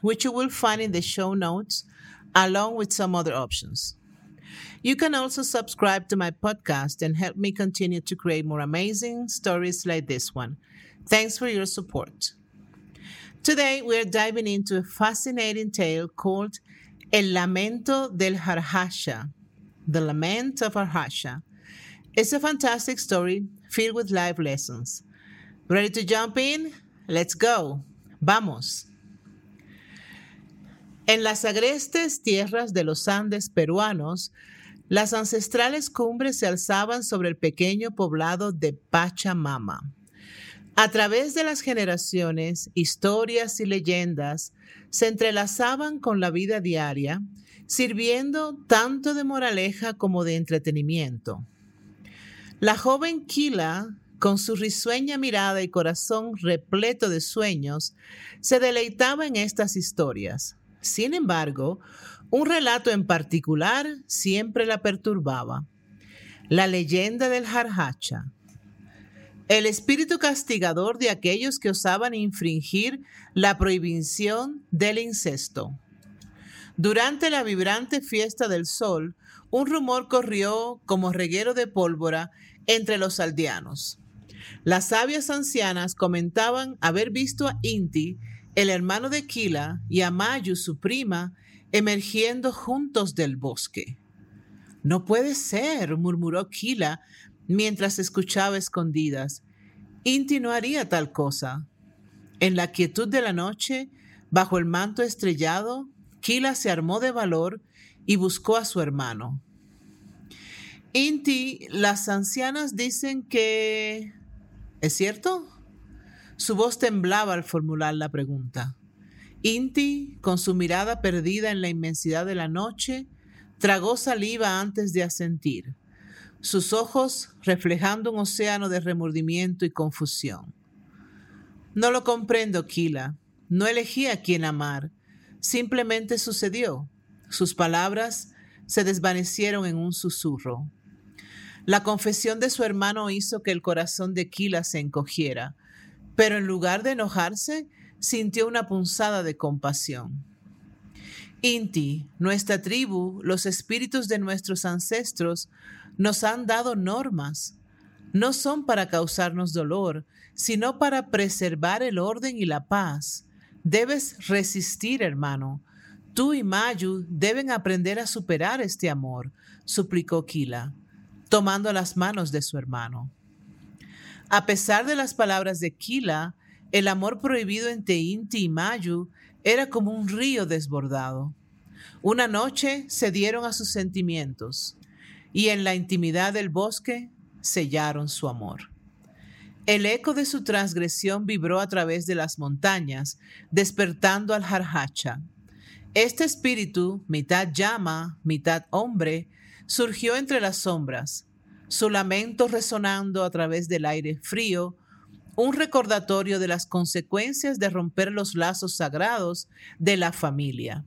which you will find in the show notes, along with some other options. You can also subscribe to my podcast and help me continue to create more amazing stories like this one. Thanks for your support. Today, we're diving into a fascinating tale called El Lamento del Jarhasha, The Lament of Jarhasha. It's a fantastic story filled with life lessons. Ready to jump in? Let's go. Vamos. En las agrestes tierras de los Andes peruanos, las ancestrales cumbres se alzaban sobre el pequeño poblado de Pachamama. A través de las generaciones, historias y leyendas se entrelazaban con la vida diaria, sirviendo tanto de moraleja como de entretenimiento. La joven Kila, con su risueña mirada y corazón repleto de sueños, se deleitaba en estas historias sin embargo, un relato en particular siempre la perturbaba. La leyenda del Jarhacha. El espíritu castigador de aquellos que osaban infringir la prohibición del incesto. Durante la vibrante fiesta del sol, un rumor corrió como reguero de pólvora entre los aldeanos. Las sabias ancianas comentaban haber visto a Inti el hermano de Kila y Amayu, su prima, emergiendo juntos del bosque. No puede ser, murmuró Kila mientras escuchaba escondidas. Inti no haría tal cosa. En la quietud de la noche, bajo el manto estrellado, Kila se armó de valor y buscó a su hermano. Inti, las ancianas dicen que... ¿Es cierto? Su voz temblaba al formular la pregunta. Inti, con su mirada perdida en la inmensidad de la noche, tragó saliva antes de asentir, sus ojos reflejando un océano de remordimiento y confusión. No lo comprendo, Kila. No elegí a quién amar. Simplemente sucedió. Sus palabras se desvanecieron en un susurro. La confesión de su hermano hizo que el corazón de Kila se encogiera pero en lugar de enojarse, sintió una punzada de compasión. Inti, nuestra tribu, los espíritus de nuestros ancestros, nos han dado normas. No son para causarnos dolor, sino para preservar el orden y la paz. Debes resistir, hermano. Tú y Mayu deben aprender a superar este amor, suplicó Kila, tomando las manos de su hermano. A pesar de las palabras de Kila, el amor prohibido entre Inti y Mayu era como un río desbordado. Una noche se dieron a sus sentimientos y en la intimidad del bosque sellaron su amor. El eco de su transgresión vibró a través de las montañas, despertando al Jarhacha. Este espíritu, mitad llama, mitad hombre, surgió entre las sombras, su lamento resonando a través del aire frío, un recordatorio de las consecuencias de romper los lazos sagrados de la familia.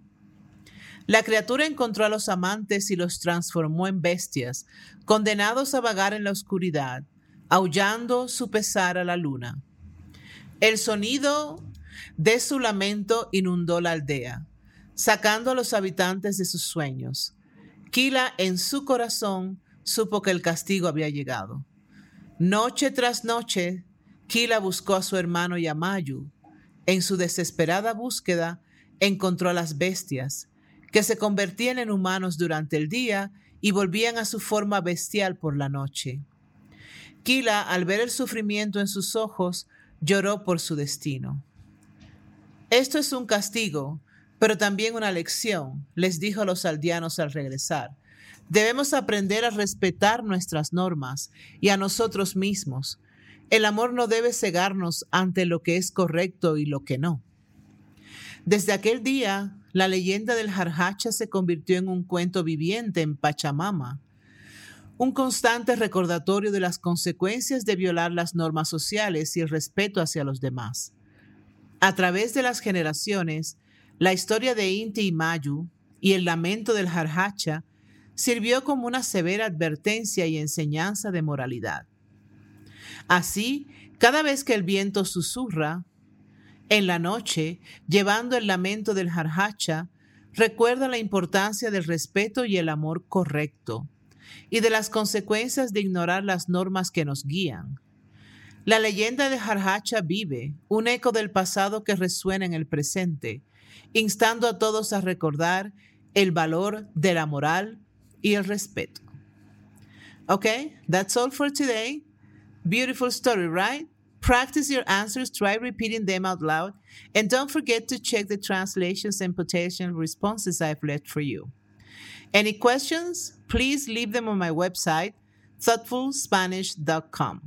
La criatura encontró a los amantes y los transformó en bestias, condenados a vagar en la oscuridad, aullando su pesar a la luna. El sonido de su lamento inundó la aldea, sacando a los habitantes de sus sueños. Kila en su corazón supo que el castigo había llegado. Noche tras noche, Kila buscó a su hermano Yamayu. En su desesperada búsqueda, encontró a las bestias, que se convertían en humanos durante el día y volvían a su forma bestial por la noche. Kila, al ver el sufrimiento en sus ojos, lloró por su destino. Esto es un castigo, pero también una lección, les dijo a los aldeanos al regresar. Debemos aprender a respetar nuestras normas y a nosotros mismos. El amor no debe cegarnos ante lo que es correcto y lo que no. Desde aquel día, la leyenda del Jarhacha se convirtió en un cuento viviente en Pachamama, un constante recordatorio de las consecuencias de violar las normas sociales y el respeto hacia los demás. A través de las generaciones, la historia de Inti y Mayu y el lamento del Jarhacha sirvió como una severa advertencia y enseñanza de moralidad. Así, cada vez que el viento susurra, en la noche, llevando el lamento del Jarhacha, recuerda la importancia del respeto y el amor correcto, y de las consecuencias de ignorar las normas que nos guían. La leyenda de Jarhacha vive, un eco del pasado que resuena en el presente, instando a todos a recordar el valor de la moral y el respeto. Okay, that's all for today. Beautiful story, right? Practice your answers, try repeating them out loud, and don't forget to check the translations and potential responses I've left for you. Any questions? Please leave them on my website, thoughtfulspanish.com.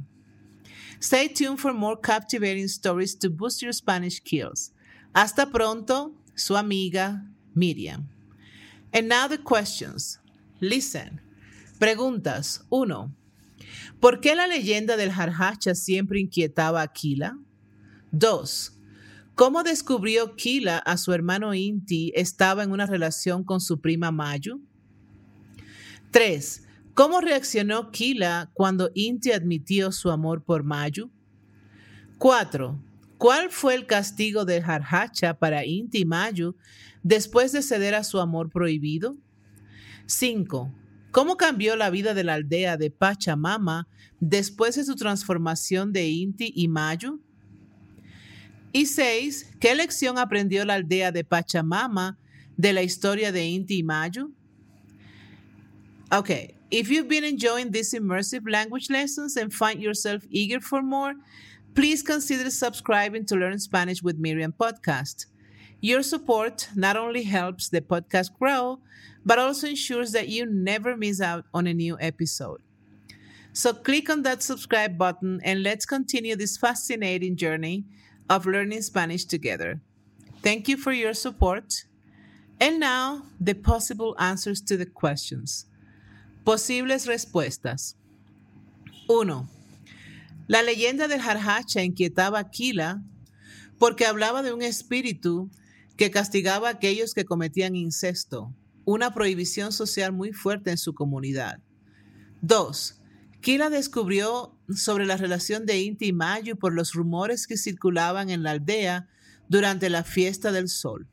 Stay tuned for more captivating stories to boost your Spanish skills. Hasta pronto, su amiga Miriam. And now the questions. Listen. Preguntas 1. ¿Por qué la leyenda del Jarhacha siempre inquietaba a Kila? 2. ¿Cómo descubrió Kila a su hermano Inti estaba en una relación con su prima Mayu? 3. ¿Cómo reaccionó Kila cuando Inti admitió su amor por Mayu? 4. ¿Cuál fue el castigo del Jarhacha para Inti y Mayu después de ceder a su amor prohibido? 5. ¿Cómo cambió la vida de la aldea de Pachamama después de su transformación de Inti y Mayu? Y seis, ¿qué lección aprendió la aldea de Pachamama de la historia de Inti y Mayu? Okay, if you've been enjoying these immersive language lessons and find yourself eager for more, please consider subscribing to Learn Spanish with Miriam podcast. Your support not only helps the podcast grow, but also ensures that you never miss out on a new episode. So click on that subscribe button and let's continue this fascinating journey of learning Spanish together. Thank you for your support. And now, the possible answers to the questions. Posibles respuestas. 1. La leyenda del Jarhacha inquietaba a Kila porque hablaba de un espíritu que castigaba a aquellos que cometían incesto una prohibición social muy fuerte en su comunidad. Dos, Kila descubrió sobre la relación de Inti y Mayu por los rumores que circulaban en la aldea durante la fiesta del sol.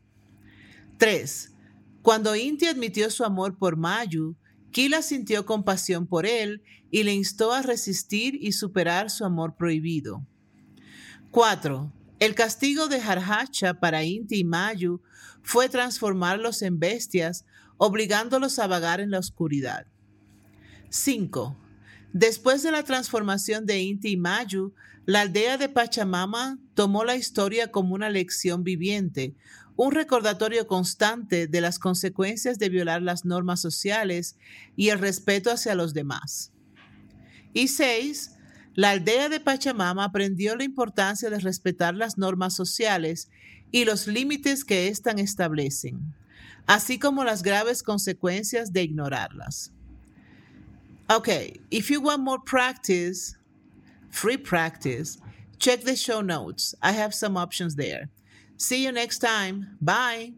Tres, Cuando Inti admitió su amor por Mayu, Kila sintió compasión por él y le instó a resistir y superar su amor prohibido. 4. El castigo de Jarhacha para Inti y Mayu fue transformarlos en bestias obligándolos a vagar en la oscuridad. 5. Después de la transformación de Inti y Mayu, la aldea de Pachamama tomó la historia como una lección viviente, un recordatorio constante de las consecuencias de violar las normas sociales y el respeto hacia los demás. Y 6. La aldea de Pachamama aprendió la importancia de respetar las normas sociales y los límites que éstas establecen así como las graves consecuencias de ignorarlas. Okay, if you want more practice, free practice, check the show notes. I have some options there. See you next time. Bye.